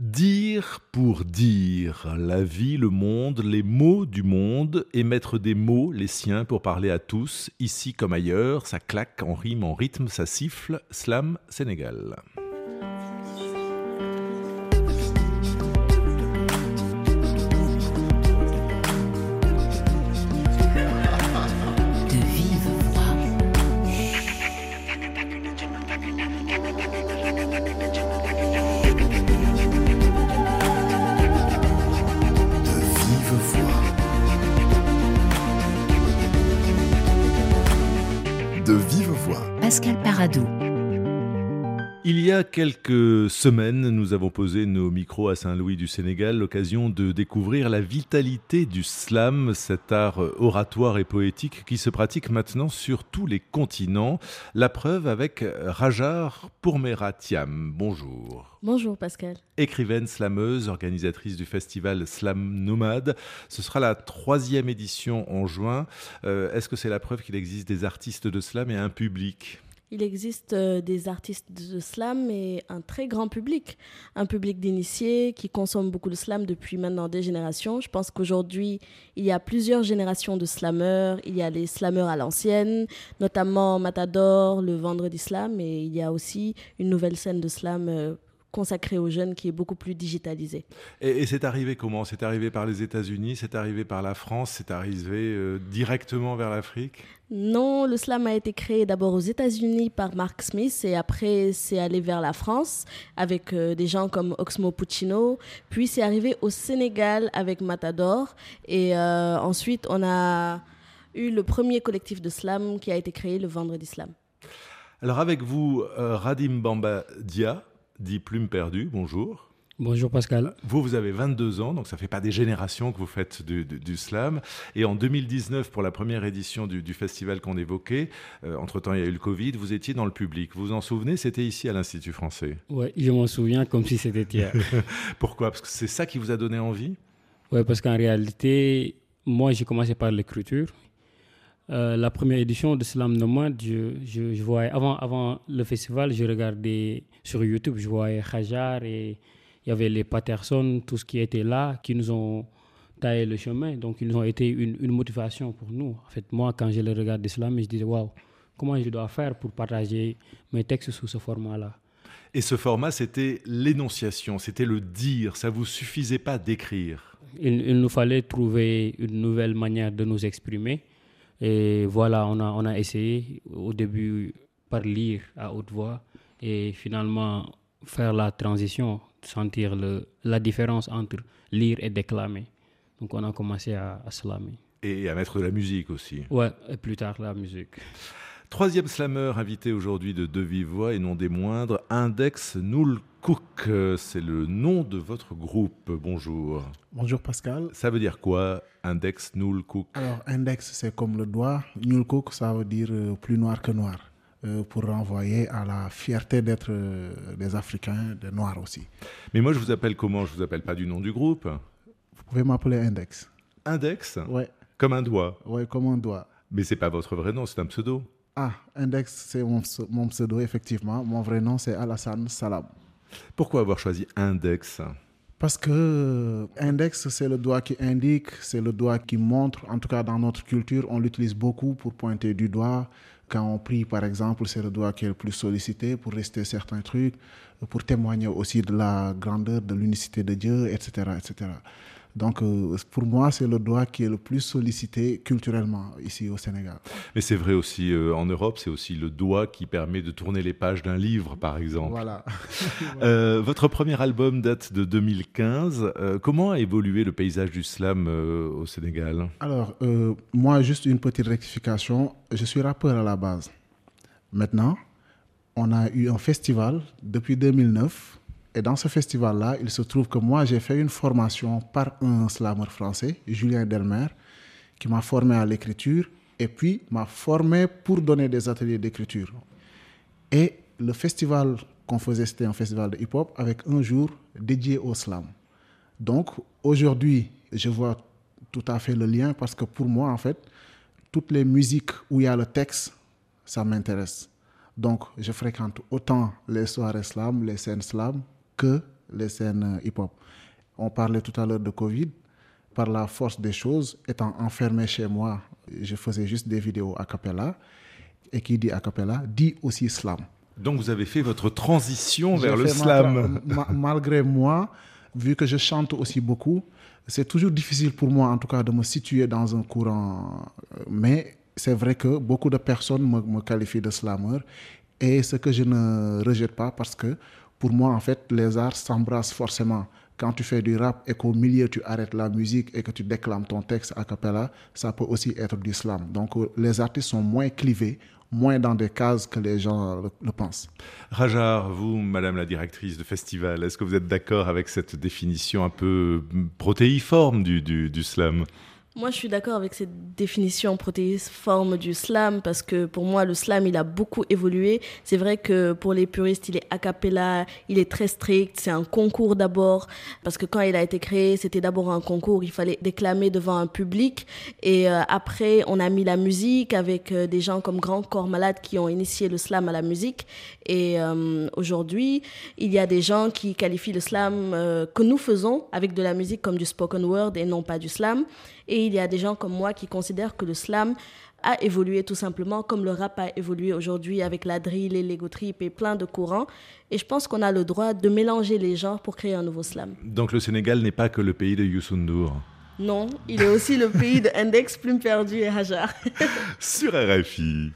Dire pour dire, la vie, le monde, les mots du monde, et mettre des mots, les siens, pour parler à tous, ici comme ailleurs, ça claque en rime, en rythme, ça siffle, slam Sénégal. Il y a quelques semaines, nous avons posé nos micros à Saint-Louis du Sénégal, l'occasion de découvrir la vitalité du slam, cet art oratoire et poétique qui se pratique maintenant sur tous les continents. La preuve avec Rajar Pourmeratiam. Bonjour. Bonjour Pascal. Écrivaine slameuse, organisatrice du festival Slam Nomade. Ce sera la troisième édition en juin. Euh, est-ce que c'est la preuve qu'il existe des artistes de slam et un public? Il existe euh, des artistes de slam et un très grand public, un public d'initiés qui consomment beaucoup de slam depuis maintenant des générations. Je pense qu'aujourd'hui, il y a plusieurs générations de slameurs. Il y a les slameurs à l'ancienne, notamment Matador, le Vendredi Slam, et il y a aussi une nouvelle scène de slam euh, consacré aux jeunes qui est beaucoup plus digitalisé. Et, c'est arrivé comment? C'est arrivé par les États-Unis, c'est arrivé par la France, c'est arrivé euh, directement vers l'Afrique? Non, le slam a été créé d'abord aux États-Unis par Mark Smith et après c'est allé vers la France avec euh, des gens comme Oxmo Puccino, puis c'est arrivé au Sénégal avec Matador et euh, ensuite on a eu le premier collectif de slam qui a été créé le Vendredi Slam. Alors avec vous, Radim Bamba Dia, dit Plume Perdue. Bonjour. Bonjour Pascal. Vous, vous avez 22 ans, donc ça ne fait pas des générations que vous faites du, slam. Et en 2019, pour la première édition du, festival qu'on évoquait, euh, entre-temps il y a eu le Covid, vous étiez dans le public. Vous vous en souvenez? C'était ici à l'Institut français. Oui, je m'en souviens comme si c'était hier. Pourquoi? Parce que c'est ça qui vous a donné envie? Oui, parce qu'en réalité, moi j'ai commencé par l'écriture. Euh, la première édition de Slam Nomad, je, je, voyais, avant, avant le festival, je regardais sur YouTube, je voyais Khajar et il y avait les Patterson, tout ce qui était là, qui nous ont taillé le chemin. Donc, ils nous ont été une, une motivation pour nous. En fait, moi, quand je le regardais Slam, je disais, waouh, comment je dois faire pour partager mes textes sous ce format-là? Et ce format, c'était l'énonciation, c'était le dire, ça vous suffisait pas d'écrire? il nous fallait trouver une nouvelle manière de nous exprimer et voilà, on a, on a essayé au début par lire à haute voix et finalement faire la transition, sentir le, la différence entre lire et déclamer. Donc on a commencé à, à slammer. Et à mettre de la musique aussi. Ouais, et plus tard la musique. Troisième slammer invité aujourd'hui de De Vive Voix et non des moindres, Index Null Cook. C'est le nom de votre groupe. Bonjour. Bonjour Pascal. Ça veut dire quoi, Index Null Cook Alors, Index, c'est comme le doigt. Null Cook, ça veut dire euh, plus noir que noir. Euh, pour renvoyer à la fierté d'être euh, des Africains, des Noirs aussi. Mais moi, je vous appelle comment? Je vous appelle pas du nom du groupe Vous pouvez m'appeler Index. Index? Ouais. Comme un doigt Ouais, comme un doigt. Mais c'est pas votre vrai nom, c'est un pseudo. Ah, Index, c'est mon, pseudo, effectivement. Mon vrai nom, c'est Alassane Salam. Pourquoi avoir choisi Index? Parce que euh, index, c'est le doigt qui indique, c'est le doigt qui montre. En tout cas, dans notre culture, on l'utilise beaucoup pour pointer du doigt. Quand on prie, par exemple, c'est le doigt qui est le plus sollicité pour rester certains trucs, pour témoigner aussi de la grandeur, de l'unicité de Dieu, etc., etc. Donc, euh, pour moi, c'est le doigt qui est le plus sollicité culturellement ici au Sénégal. Mais c'est vrai aussi euh, en Europe, c'est aussi le doigt qui permet de tourner les pages d'un livre, par exemple. Voilà. Euh, votre premier album date de 2015. comment a évolué le paysage du slam au Sénégal? Alors, moi, juste une petite rectification. Je suis rappeur à la base. Maintenant, on a eu un festival depuis 2009 et dans ce festival-là, il se trouve que moi, j'ai fait une formation par un slammer français, Julien Delmer, qui m'a formé à l'écriture et puis m'a formé pour donner des ateliers d'écriture. Et le festival qu'on faisait, c'était un festival de hip-hop avec un jour dédié au slam. Donc aujourd'hui, je vois tout à fait le lien parce que pour moi, en fait, toutes les musiques où il y a le texte, ça m'intéresse. Donc je fréquente autant les soirées slam, les scènes slam, que les scènes hip-hop. On parlait tout à l'heure de Covid. Par la force des choses, étant enfermé chez moi, je faisais juste des vidéos a cappella. Et qui dit a cappella dit aussi slam. Donc vous avez fait votre transition vers le slam. malgré moi, vu que je chante aussi beaucoup, c'est toujours difficile pour moi, en tout cas, de me situer dans un courant. Mais c'est vrai que beaucoup de personnes me, me qualifient de slammer. Et ce que je ne rejette pas parce que pour moi, en fait, les arts s'embrassent forcément. Quand tu fais du rap et qu'au milieu tu arrêtes la musique et que tu déclames ton texte a cappella, ça peut aussi être du slam. Donc les artistes sont moins clivés, moins dans des cases que les gens le, pensent. Rajar, vous, Madame la directrice de festival, est-ce que vous êtes d'accord avec cette définition un peu protéiforme du, du slam? Moi, je suis d'accord avec cette définition protéiforme du slam parce que pour moi, le slam, il a beaucoup évolué. C'est vrai que pour les puristes, il est a cappella, il est très strict, c'est un concours d'abord parce que quand il a été créé, c'était d'abord un concours, il fallait déclamer devant un public et euh, après, on a mis la musique avec euh, des gens comme Grand Corps Malade qui ont initié le slam à la musique et euh, aujourd'hui, il y a des gens qui qualifient le slam que nous faisons avec de la musique comme du spoken word et non pas du slam. Et il y a des gens comme moi qui considèrent que le slam a évolué tout simplement comme le rap a évolué aujourd'hui avec la drill et l'ego trip et plein de courants. Et je pense qu'on a le droit de mélanger les genres pour créer un nouveau slam. Donc le Sénégal n'est pas que le pays de Youssou Non, il est aussi le pays de Index, Plume Perdue et Hajar. Sur RFI.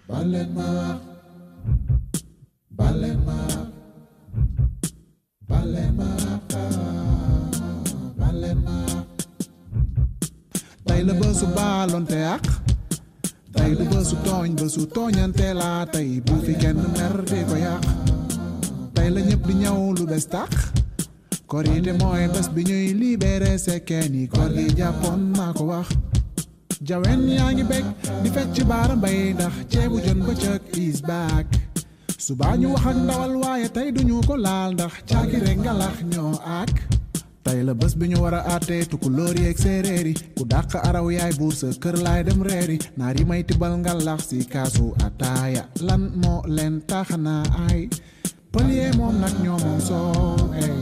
Tey la bésu baalonte ak. Tey du bésu tooñ bésu tooñante laa tey bu fi kenn mer di ko yàq tey la ñëpp di ñëw lu bes tax korite mooy bés bi ñuy libéré sekkeen yi koor gi jàppoon naa ko wax jawen yaa ngi bég di fecc baara mbay ndax ceebu is back subaa ñu wax ak ndawal waaye tey duñu ko laal ndax caaki rek ngalax ñoo ak tey la bés bi ñu war a àttee tukulóor yeeg séeréer yi ku dàq araw yaay buur sa kër laay dem reeri naar may tibal ngalax si kaasu ataaya lan moo leen taxanaa ay pëlie moom nag ñoo moom soow ey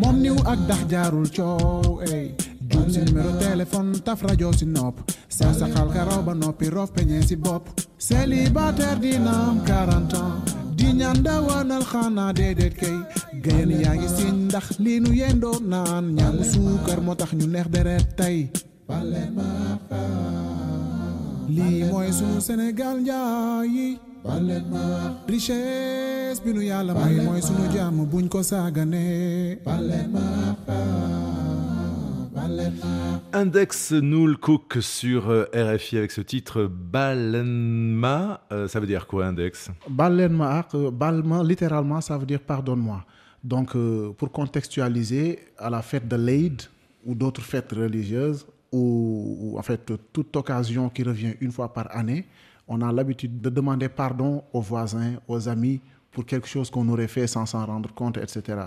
moom niw ak dax jaarul coow ey juum si numéro téléphone taf rajo si nopp sew sa xal karaw ba noppi roof peñee si bopp célibataire dina am 40 ans di ñaan dawanal xanaa déedéet kay. Gayen yaa ngi siñ ndax lii nu yendoo naan ñaamu suukar moo tax ñu neex deret tey. Lii mooy sunu Sénégal njaayi richesse bi nu yàlla may mooy sunu jàmm buñ ko saaganee Index Noul Cook sur euh, RFI avec ce titre Balenma. Euh, ça veut dire quoi, Index? Balenma, euh, Balma, littéralement, ça veut dire pardonne-moi. Donc, pour contextualiser, à la fête de l'Aïd ou d'autres fêtes religieuses, ou, en fait toute occasion qui revient une fois par année, on a l'habitude de demander pardon aux voisins, aux amis pour quelque chose qu'on aurait fait sans s'en rendre compte, etc.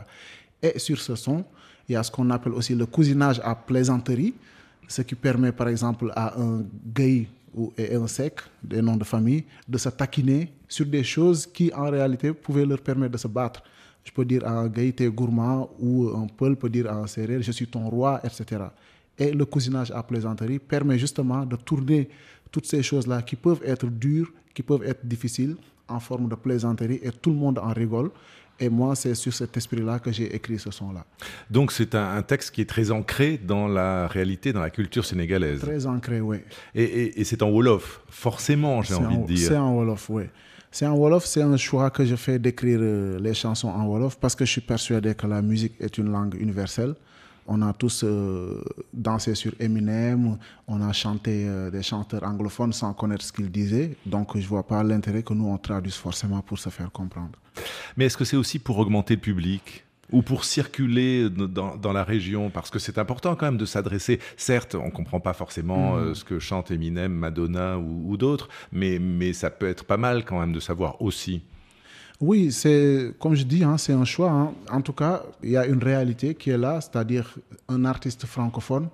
Et sur ce son, il y a ce qu'on appelle aussi le cousinage à plaisanterie, ce qui permet par exemple à un gay ou et un sec, des noms de famille, de se taquiner sur des choses qui en réalité pouvaient leur permettre de se battre. Je peux dire à un gay, t'es gourmand, ou un peul peut dire à un serré, je suis ton roi, etc. Et le cousinage à plaisanterie permet justement de tourner toutes ces choses-là qui peuvent être dures, qui peuvent être difficiles, en forme de plaisanterie, et tout le monde en rigole. Et moi, c'est sur cet esprit-là que j'ai écrit ce son-là. Donc c'est un, un, texte qui est très ancré dans la réalité, dans la culture sénégalaise. Très ancré, oui. Et, et, et c'est en Wolof, forcément, j'ai envie en, de dire. C'est en Wolof, oui. C'est en Wolof, c'est un choix que je fais d'écrire euh, les chansons en Wolof parce que je suis persuadé que la musique est une langue universelle. On a tous euh, dansé sur Eminem, on a chanté euh, des chanteurs anglophones sans connaître ce qu'ils disaient. Donc je ne vois pas l'intérêt que nous on traduise forcément pour se faire comprendre. Mais est-ce que c'est aussi pour augmenter le public ou pour circuler dans, dans, la région? Parce que c'est important quand même de s'adresser. Certes, on ne comprend pas forcément mmh. euh, ce que chante Eminem, Madonna ou, ou d'autres, mais, mais ça peut être pas mal quand même de savoir aussi. Oui, c'est comme je dis, hein, c'est un choix. Hein. En tout cas, il y a une réalité qui est là, c'est-à-dire un artiste francophone.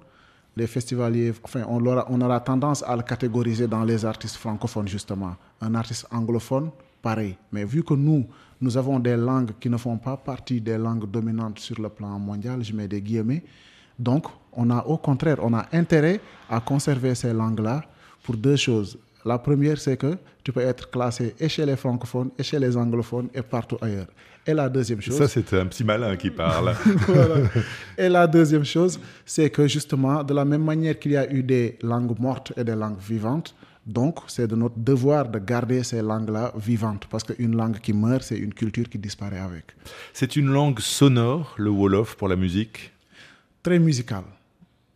Les festivaliers, enfin, on aura, on aura tendance à le catégoriser dans les artistes francophones, justement. Un artiste anglophone pareil. Mais vu que nous, nous avons des langues qui ne font pas partie des langues dominantes sur le plan mondial, je mets des guillemets, donc on a au contraire, on a intérêt à conserver ces langues-là pour deux choses. La première, c'est que tu peux être classé et chez les francophones, et chez les anglophones, et partout ailleurs. Et la deuxième chose... Ça, c'est un petit malin qui parle. Et la deuxième chose, c'est que justement, de la même manière qu'il y a eu des langues mortes et des langues vivantes, donc c'est de notre devoir de garder ces langues-là vivantes, parce qu'une langue qui meurt, c'est une culture qui disparaît avec. C'est une langue sonore, le Wolof, pour la musique? Très musicale.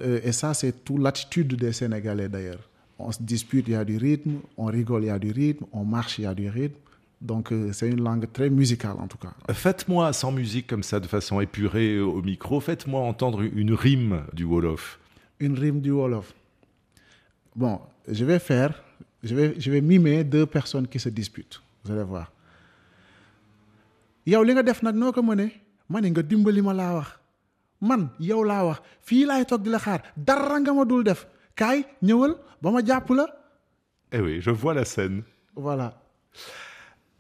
Euh, et ça, c'est toute l'attitude des Sénégalais d'ailleurs. On se dispute, il y a du rythme, on rigole, il y a du rythme, on marche, il y a du rythme. Donc euh, c'est une langue très musicale en tout cas. Faites-moi sans musique comme ça, de façon épurée au micro, faites-moi entendre une rime du Wolof. Une rime du Wolof. Bon, je vais faire, je vais, je vais mimer deux personnes qui se disputent. Vous allez voir. yow li nga def nag noo ko mënee ma ne nga dimbali ma laa wax man yow laa wax fii laay toog di la xaar dara nga ma dul def kaay ñëwal ba ma jàpp la. Eh oui, je vois la scène. Voilà.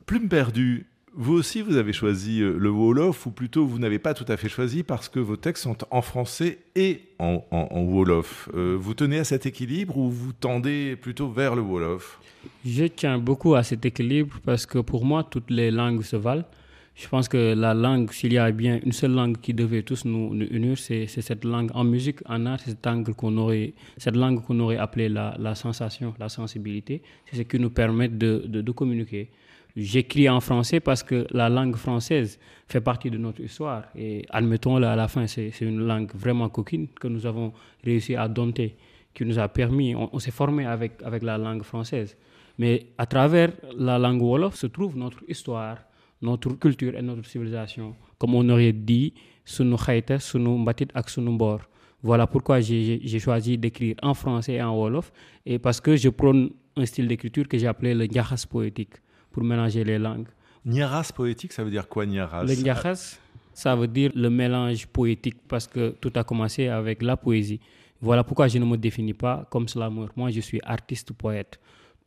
Plume perdue, vous aussi vous avez choisi euh, le Wolof, ou plutôt vous n'avez pas tout à fait choisi parce que vos textes sont en français et en, en- en Wolof. Euh, vous tenez à cet équilibre ou vous tendez plutôt vers le Wolof? Je tiens beaucoup à cet équilibre parce que pour moi, toutes les langues se valent. Je pense que la langue, s'il y a bien une seule langue qui devait tous nous, unir, c'est cette langue en musique, en art, cette langue qu'on aurait, cette langue qu'on aurait appelée la, sensation, la sensibilité. C'est ce qui nous permet de, communiquer. J'écris en français parce que la langue française fait partie de notre histoire. Et admettons-le à la fin, c'est une langue vraiment coquine que nous avons réussi à dompter, qui nous a permis, on, s'est formé avec la langue française. Mais à travers la langue Wolof se trouve notre histoire, notre culture et notre civilisation. Comme on aurait dit, sunu xayta, sunu mbatit ak sunu mbor. Voilà pourquoi j'ai choisi d'écrire en français et en Wolof. Et parce que je prône un style d'écriture que j'ai appelé le njaxas poétique, pour mélanger les langues. Niaras poétique, ça veut dire quoi Niaras Le njaxas, ça veut dire le mélange poétique parce que tout a commencé avec la poésie. Voilà pourquoi je ne me définis pas comme slammer. Moi, je suis artiste poète.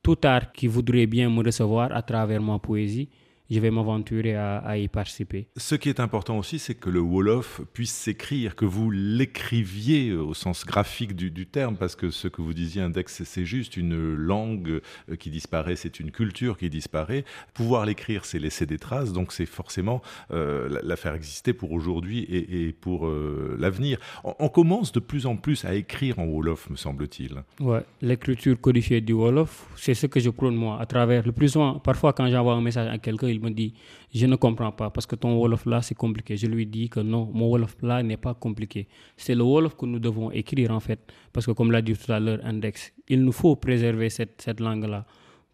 Tout art qui voudrait bien me recevoir à travers ma poésie, je vais m'aventurer à, à y participer. Ce qui est important aussi, c'est que le Wolof puisse s'écrire, que vous l'écriviez au sens graphique du, du terme, parce que ce que vous disiez, Index, c'est juste une langue euh, qui disparaît, c'est une culture qui disparaît. Pouvoir l'écrire, c'est laisser des traces, donc c'est forcément euh, la, la faire exister pour aujourd'hui et, et pour euh, l'avenir. On, on commence de plus en plus à écrire en Wolof, me semble-t-il. Ouais, l'écriture codifiée du Wolof, c'est ce que je prône moi à travers le plus souvent. Parfois, quand j'envoie un message à quelqu'un, il me dit Je ne comprends pas parce que ton Wolof là, c'est compliqué. Je lui dis que non, mon Wolof là n'est pas compliqué. C'est le Wolof que nous devons écrire en fait. Parce que, comme l'a dit tout à l'heure Index, il nous faut préserver cette, cette langue là.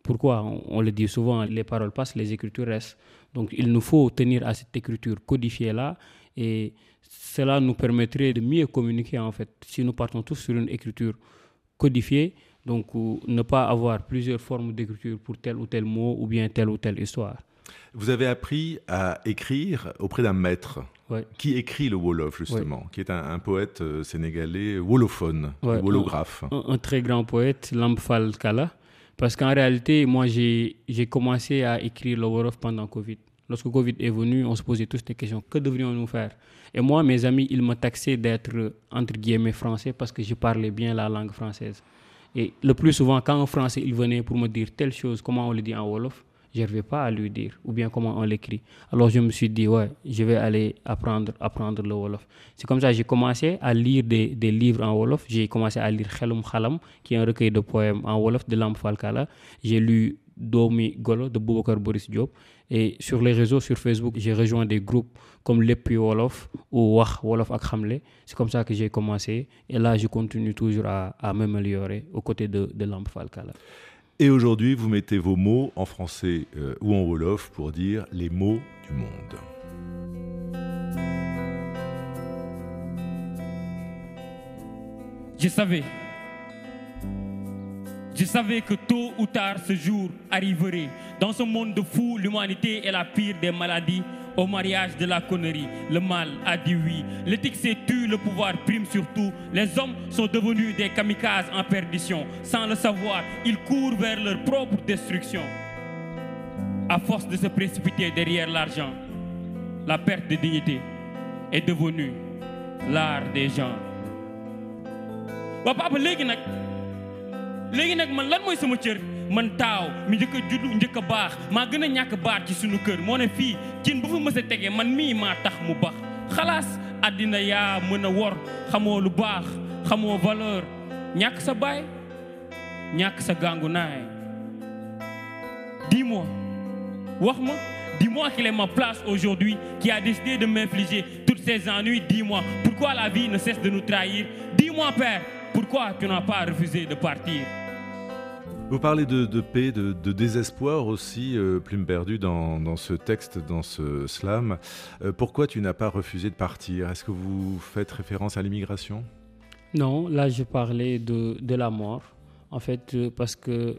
Pourquoi? On, on le dit souvent, les paroles passent, les écritures restent. Donc, il nous faut tenir à cette écriture codifiée là et cela nous permettrait de mieux communiquer en fait. Si nous partons tous sur une écriture codifiée, donc ne pas avoir plusieurs formes d'écriture pour tel ou tel mot ou bien telle ou telle histoire. Vous avez appris à écrire auprès d'un maître Ouais. qui écrit le Wolof, justement, qui est un, un poète euh, sénégalais wolophone, Ouais, wolographe. Un, un très grand poète, Lamphal Kala. Parce qu'en réalité, moi, j'ai commencé à écrire le Wolof pendant Covid. Lorsque Covid est venu, on se posait tous des questions. Que devrions-nous faire? Et moi, mes amis, ils me taxaient d'être, entre guillemets, français parce que je parlais bien la langue française. Et le plus souvent, quand un français, il venait pour me dire telle chose, comment on le dit en Wolof, je n'arrivais pas à lui dire, ou bien comment on l'écrit. Alors je me suis dit, ouais, je vais aller apprendre, apprendre le Wolof. C'est comme ça que j'ai commencé à lire des, livres en Wolof. J'ai commencé à lire Khelum Khalam, qui est un recueil de poèmes en Wolof de Lamp Falkala. J'ai lu Domi Golo de Boubacar Boris Diop. Et sur les réseaux, sur Facebook, j'ai rejoint des groupes comme Lepi Wolof ou Wach Wolof ak. C'est comme ça que j'ai commencé. Et là, je continue toujours à, à m'améliorer aux côtés de, de. Et aujourd'hui, vous mettez vos mots en français euh, ou en Wolof pour dire les mots du monde. Je savais. Je savais que tôt ou tard ce jour arriverait. Dans ce monde de fous, l'humanité est la pire des maladies. Au mariage de la connerie, le mal a dit oui. L'éthique s'est tue, le pouvoir prime surtout. Les hommes sont devenus des kamikazes en perdition. Sans le savoir, ils courent vers leur propre destruction. à force de se précipiter derrière l'argent, la perte de dignité est devenue l'art des gens. Léegi nag man lan mooy sama cër? Man taaw mi njëkk a juddu njëkk a baax maa gën a ñàkk baat ci sunu kër. Moo ne fii cin bu fa mës a tegee man mii maa tax mu bax. Xalaas àddina yaa mën a wor. Xamoo lu baax xamoo valeur. Ñàkk sa baay ñàkk sa gàngu naay. Dis-moi wax-moi dis-moi quelle est ma place aujourd'hui qui a décidé de m'infliger toutes ces ennuis. Dis-moi pourquoi la vie ne cesse de nous trahir? Dis-moi père pourquoi tu n'as pas refusé de partir? Vous parlez de, paix, de, désespoir aussi, euh, Plume perdue, dans, ce texte, dans ce slam. Euh, pourquoi tu n'as pas refusé de partir? Est-ce que vous faites référence à l'immigration? Non, là je parlais de, de la mort. En fait, euh, parce que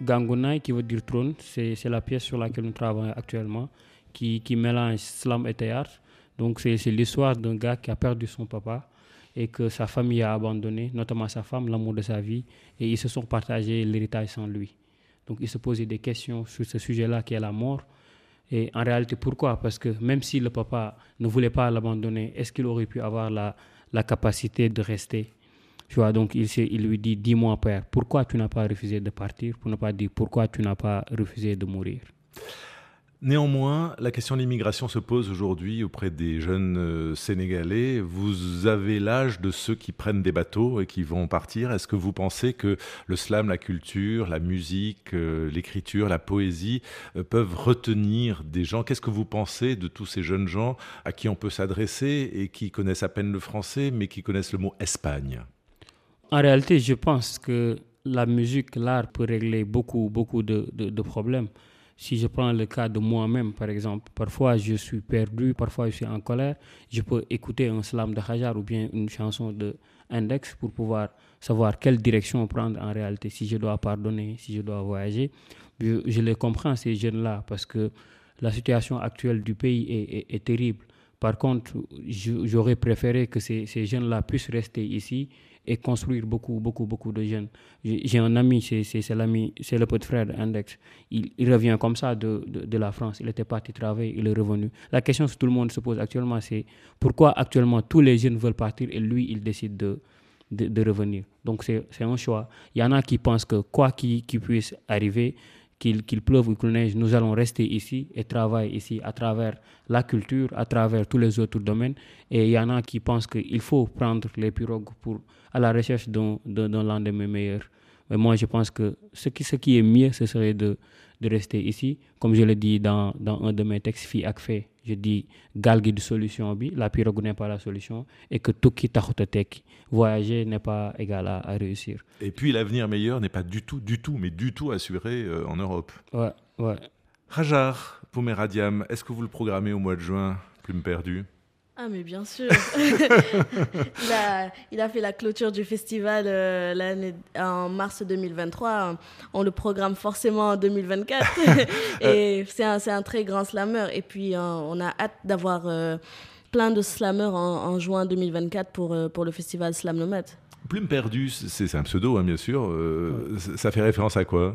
Gangunai, qui veut dire trône, c'est la pièce sur laquelle nous travaillons actuellement, qui, qui mélange slam et théâtre. Donc c'est l'histoire d'un gars qui a perdu son papa et que sa famille a abandonné, notamment sa femme, l'amour de sa vie, et ils se sont partagés l'héritage sans lui. Donc il se posait des questions sur ce sujet-là qui est la mort. Et en réalité, pourquoi? Parce que même si le papa ne voulait pas l'abandonner, est-ce qu'il aurait pu avoir la, la capacité de rester? Tu vois, donc il, il lui dit, dis-moi père, pourquoi tu n'as pas refusé de partir Pour ne pas dire pourquoi tu n'as pas refusé de mourir? Néanmoins, la question de l'immigration se pose aujourd'hui auprès des jeunes euh, Sénégalais. Vous avez l'âge de ceux qui prennent des bateaux et qui vont partir. Est-ce que vous pensez que le slam, la culture, la musique, euh, l'écriture, la poésie euh, peuvent retenir des gens? Qu'est-ce que vous pensez de tous ces jeunes gens à qui on peut s'adresser et qui connaissent à peine le français mais qui connaissent le mot Espagne? En réalité, je pense que la musique, l'art peut régler beaucoup, beaucoup de, de- de problèmes. Si je prends le cas de moi-même, par exemple, parfois je suis perdu, parfois je suis en colère, je peux écouter un slam de Hajar ou bien une chanson de Index pour pouvoir savoir quelle direction prendre en réalité, si je dois pardonner, si je dois voyager. Je, les comprends, ces jeunes-là, parce que la situation actuelle du pays est terrible. Par contre, j'aurais préféré que ces, jeunes-là puissent rester ici et construire beaucoup, beaucoup, beaucoup de jeunes. J'ai un ami, c'est l'ami, c'est le petit frère d'Index. Il, revient comme ça de, la France. Il était parti travailler, il est revenu. La question que tout le monde se pose actuellement, c'est pourquoi actuellement tous les jeunes veulent partir et lui, il décide de, revenir. Donc c'est un choix. Il y en a qui pensent que quoi qu'il puisse arriver, qu'il pleuve ou qu'il neige, nous allons rester ici et travailler ici à travers la culture, à travers tous les autres domaines. Et il y en a qui pensent qu'il faut prendre les pirogues pour, à la recherche d'un lendemain meilleur. Mais moi, je pense que ce qui, ce qui est mieux, ce serait de, de rester ici. Comme je le dis dans, dans un de mes textes, Fi ak Fe, je dis galgi de solution, bi, la pirogue n'est pas la solution, et que tout qui voyager n'est pas égal à, à réussir. Et puis l'avenir meilleur n'est pas du tout, du tout, mais du tout assuré euh, en Europe. Ouais, ouais. Rajar, Pomeradiam, est-ce que vous le programmez au mois de juin Plume perdue? Ah, mais bien sûr. il, a, il a fait la clôture du festival euh, l'année- en mars 2023. On le programme forcément en 2024. Et c'est un, c'est un très grand slammer. Et puis, euh, on a hâte d'avoir euh, plein de slammers en, en juin 2024 pour, euh, pour le festival Slam Nomade. Plume perdue, c'est c'est un pseudo, hein, bien sûr. Euh, Ça fait référence à quoi?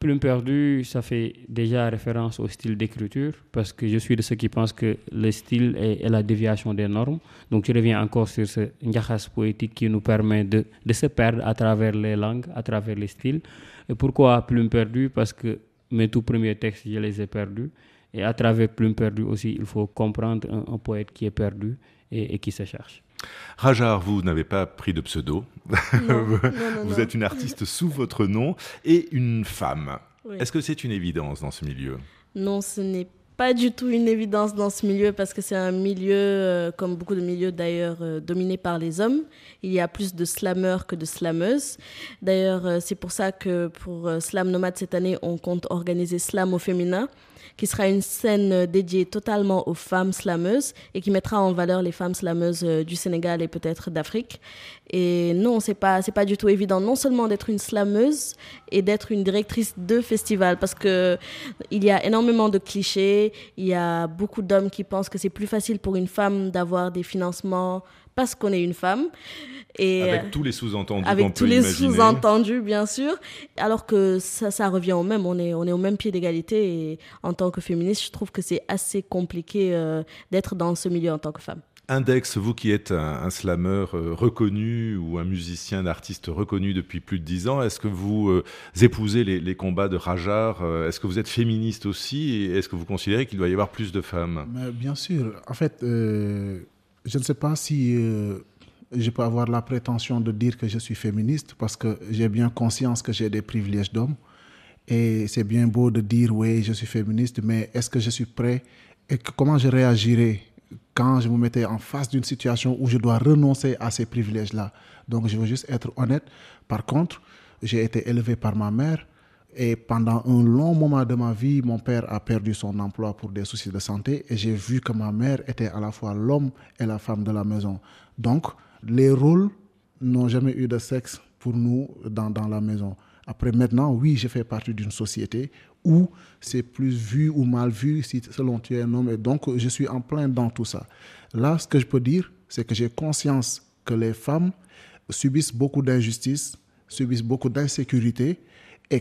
Plume perdue, ça fait déjà référence au style d'écriture, parce que je suis de ceux qui pensent que le style est, la déviation des normes. Donc je reviens encore sur ce njakhas poétique qui nous permet de, se perdre à travers les langues, à travers les styles. Et pourquoi Plume perdue? Parce que mes tout premiers textes, je les ai perdus. Et à travers Plume perdue aussi, il faut comprendre un, un poète qui est perdu et, et qui se cherche. Rajar, vous n'avez pas pris de pseudo. Non, non, non, Vous êtes une artiste sous votre nom et une femme. Oui. Est-ce que c'est une évidence dans ce milieu? Non, ce n'est pas du tout une évidence dans ce milieu parce que c'est un milieu, euh, comme beaucoup de milieux d'ailleurs, euh, dominé par les hommes. Il y a plus de slammeurs que de slammeuses. D'ailleurs, euh, c'est pour ça que pour Slam Nomade cette année, on compte organiser Slam au féminin, qui sera une scène euh, dédiée totalement aux femmes slameuses et qui mettra en valeur les femmes slameuses euh, du Sénégal et peut-être d'Afrique. Et non, c'est pas c'est pas du tout évident non seulement d'être une slameuse et d'être une directrice de festival parce que il y a énormément de clichés, il y a beaucoup d'hommes qui pensent que c'est plus facile pour une femme d'avoir des financements parce qu'on est une femme et euh, Avec tous les sous-entendus avec peut tous les imaginer. sous-entendus bien sûr alors que ça ça revient au même on est on est au même pied d'égalité et en tant que féministe, je trouve que c'est assez compliqué euh, d'être dans ce milieu en tant que femme. Index, vous qui êtes un, un slammer euh, reconnu ou un musicien, un artiste reconnu depuis plus de dix ans, est-ce que vous euh, épousez les, les, combats de Rajar euh, Est-ce que vous êtes féministe aussi Et est-ce que vous considérez qu'il doit y avoir plus de femmes? Mais Bien sûr. En fait, je ne sais pas si je peux avoir la prétention de dire que je suis féministe parce que j'ai bien conscience que j'ai des privilèges d'homme. Et c'est bien beau de dire oui, je suis féministe, mais est-ce que je suis prêt et comment je réagirai quand je me mettais en face d'une situation où je dois renoncer à ces privilèges-là? Donc, je veux juste être honnête. Par contre, j'ai été élevé par ma mère et pendant un long moment de ma vie, mon père a perdu son emploi pour des soucis de santé et j'ai vu que ma mère était à la fois l'homme et la femme de la maison. Donc, les rôles n'ont jamais eu de sexe pour nous dans, la maison. Après, maintenant, oui, je fais partie d'une société où c'est plus vu ou mal vu selon tu es un homme. Et donc, je suis en plein dans tout ça. Là, ce que je peux dire, c'est que j'ai conscience que les femmes subissent beaucoup d'injustices, subissent beaucoup d'insécurité et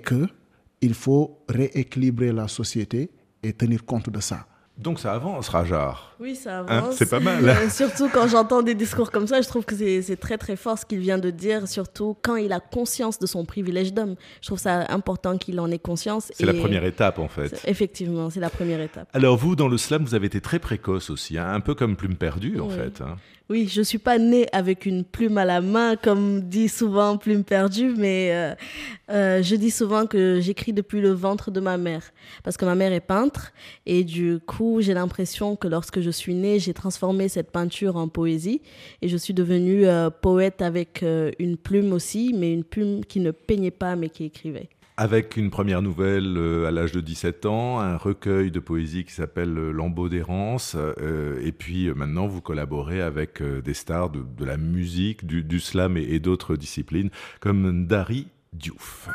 qu'il faut rééquilibrer la société et tenir compte de ça. Donc ça avance, Rajar. Oui, ça avance. Hein, c'est pas mal. Euh, surtout quand j'entends des discours comme ça, je trouve que c'est très très fort ce qu'il vient de dire, surtout quand il a conscience de son privilège d'homme. Je trouve ça important qu'il en ait conscience. C'est la première étape en fait. Effectivement, c'est la première étape. Alors vous, dans le slam, vous avez été très précoce aussi, hein, un peu comme Plume Perdue en Oui. fait. hein. Oui, je suis pas née avec une plume à la main, comme dit souvent Plume perdue, mais euh, euh, je dis souvent que j'écris depuis le ventre de ma mère, parce que ma mère est peintre, et du coup, j'ai l'impression que lorsque je suis née, j'ai transformé cette peinture en poésie, et je suis devenue euh, poète avec euh, une plume aussi, mais une plume qui ne peignait pas, mais qui écrivait. Avec une première nouvelle euh, à l'âge de 17 ans, un recueil de poésie qui s'appelle euh, Lambeau d'errance, euh, et puis euh, maintenant vous collaborez avec euh, des stars de, de la musique, du, slam et, et d'autres disciplines, comme Dari Diouf.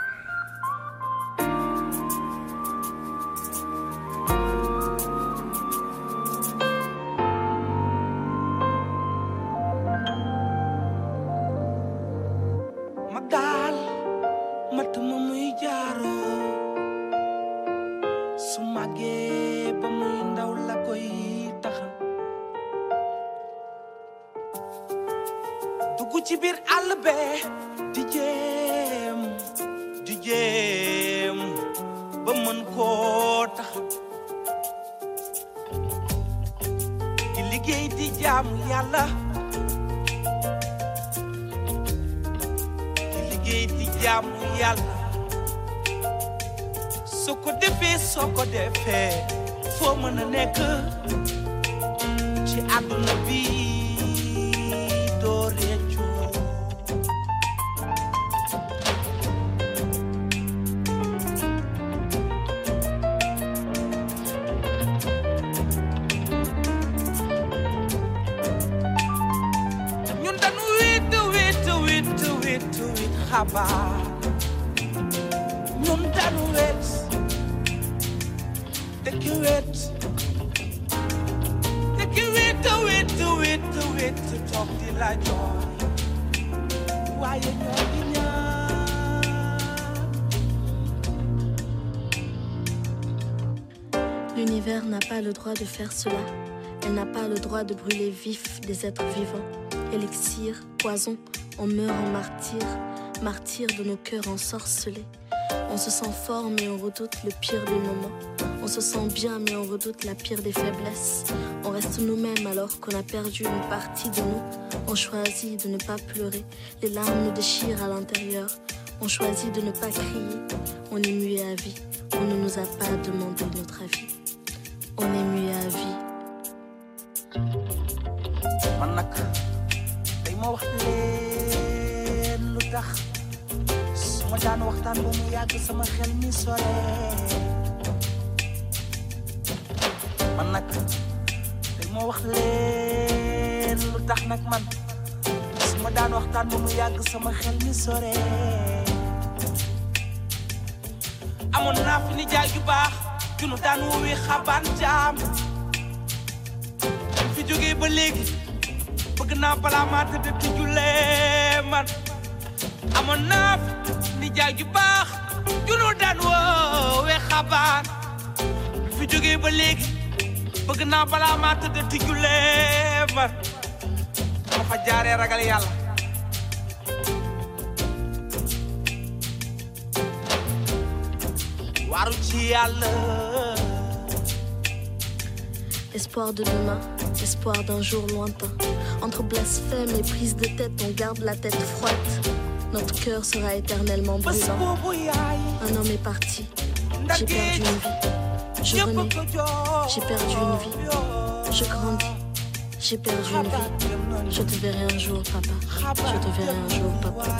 Liggéey di jaamu yàlla di liggéey di jaamu yàlla su ko defee soo ko defee foo mën a nekk ci bi doo L'univers n'a pas le droit de faire cela. Elle n'a pas le droit de brûler vif des êtres vivants. Élixir, poison, on meurt en martyr, martyr de nos cœurs ensorcelés. On se sent fort mais on redoute le pire des moments. On se sent bien mais on redoute la pire des faiblesses. On reste nous-mêmes alors qu'on a perdu une partie de nous. On choisit de ne pas pleurer. Les larmes nous déchirent à l'intérieur. On choisit de ne pas crier. On est muet à vie. On ne nous a pas demandé notre avis. On est muet à vie. Su ma daan waxtaan ba mu yàgg sama xel mi sore man nag day ma wax leen lu tax nag man su ma daan waxtaan ba mu yàgg sama xel mi sore amoon naa fi ni jaay ju baax junu daan woowee xabaan jaam fi jógee ba léegi bëgg naa balaa maa tëdd di jullee man amoon naa fi Espoir de demain, espoir d'un jour lointain. Entre blasphème et prise de tête, on garde la tête froide. Notre cœur sera éternellement brûlant. Un homme est parti. J'ai perdu une vie. Je renais. J'ai perdu une vie. Je grandis. J'ai perdu une vie. Je te verrai un jour, papa. Je te verrai un jour, papa.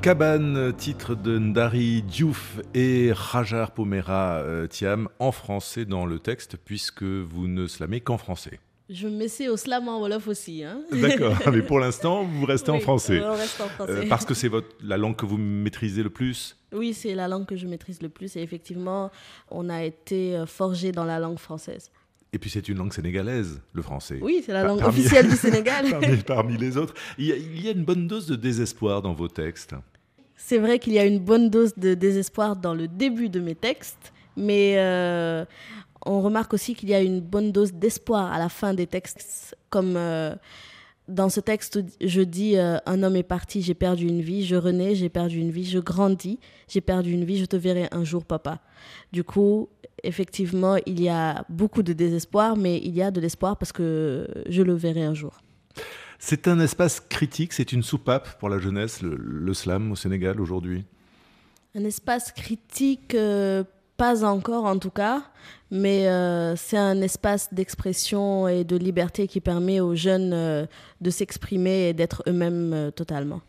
Cabane, titre de Ndari Diouf et Rajar Pomera euh, Thiam, en français dans le texte, puisque vous ne slamez qu'en français. Je m'essaie au slam en Wolof aussi. Hein. D'accord, mais pour l'instant, vous restez en français. On reste en français. Euh, parce que c'est votre, la langue que vous maîtrisez le plus Oui, c'est la langue que je maîtrise le plus et effectivement, on a été euh, forgé dans la langue française. Et puis c'est une langue sénégalaise, le français. Oui, c'est la Par- langue parmi- officielle du Sénégal. parmi, parmi les autres. Il y, a, il y a une bonne dose de désespoir dans vos textes. C'est vrai qu'il y a une bonne dose de désespoir dans le début de mes textes, mais euh, on remarque aussi qu'il y a une bonne dose d'espoir à la fin des textes. Comme euh, dans ce texte, je dis euh, Un homme est parti, j'ai perdu une vie, je renais, j'ai perdu une vie, je grandis, j'ai perdu une vie, je te verrai un jour, papa. Du coup, effectivement, il y a beaucoup de désespoir, mais il y a de l'espoir parce que je le verrai un jour. C'est un espace critique, c'est une soupape pour la jeunesse, le, le slam au Sénégal aujourd'hui. Un espace critique, euh, pas encore en tout cas, mais euh, c'est un espace d'expression et de liberté qui permet aux jeunes euh, de s'exprimer et d'être eux-mêmes totalement.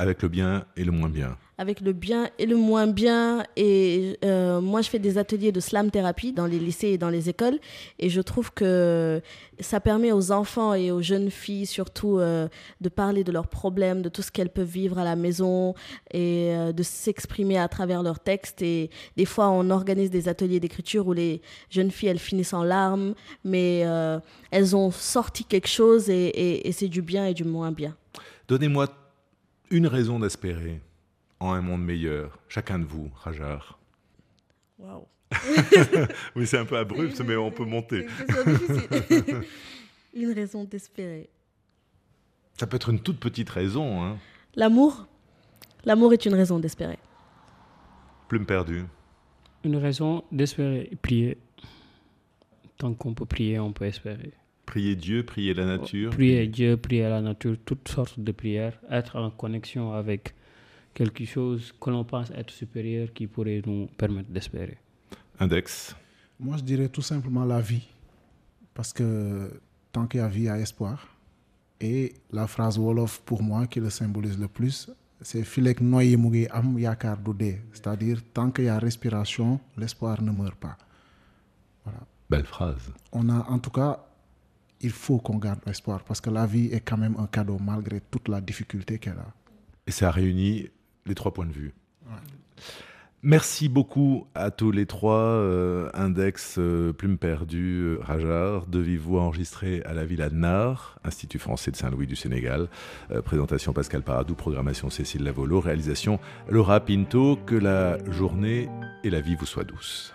Avec le bien et le moins bien. Avec le bien et le moins bien. Et euh, moi, je fais des ateliers de slam thérapie dans les lycées et dans les écoles. Et je trouve que ça permet aux enfants et aux jeunes filles surtout euh, de parler de leurs problèmes, de tout ce qu'elles peuvent vivre à la maison et euh, de s'exprimer à travers leurs textes. Et des fois, on organise des ateliers d'écriture où les jeunes filles, elles finissent en larmes, mais elles ont sorti quelque chose et, et- et c'est du bien et du moins bien. Donnez-moi une raison d'espérer en un monde meilleur, chacun de vous, Rajar. Waouh! Oui, c'est un peu abrupt, mais on peut monter. Une raison d'espérer. Ça peut être une toute petite raison, hein. L'amour, l'amour est une raison d'espérer. Plume perdue. Une raison d'espérer, prier. Tant qu'on peut prier, on peut espérer. Prier Dieu, prier la nature. Prier Dieu, prier la nature, toutes sortes de prières, être en connexion avec quelque chose que l'on pense être supérieur qui pourrait nous permettre d'espérer. Index. Moi, je dirais tout simplement la vie. Parce que tant qu'il y a vie, il y a espoir. Et la phrase Wolof, pour moi, qui le symbolise le plus, c'est Filek noye mugi am yakar doudé. C'est-à-dire, tant qu'il y a respiration, l'espoir ne meurt pas. Belle phrase. On a, en tout cas, il faut qu'on garde espoir. Parce que la vie est quand même un cadeau, malgré toute la difficulté qu'elle a. Et ça réunit les trois points de vue. Merci beaucoup à tous les trois. euh, Index, euh, Plume perdue, euh, Rajar, de vive voix enregistré à la Villa de Nard, Institut français de Saint-Louis du Sénégal. Euh, présentation Pascal Paradou, programmation Cécile Lavolo, réalisation Laura Pinto. Que la journée et la vie vous soient douces.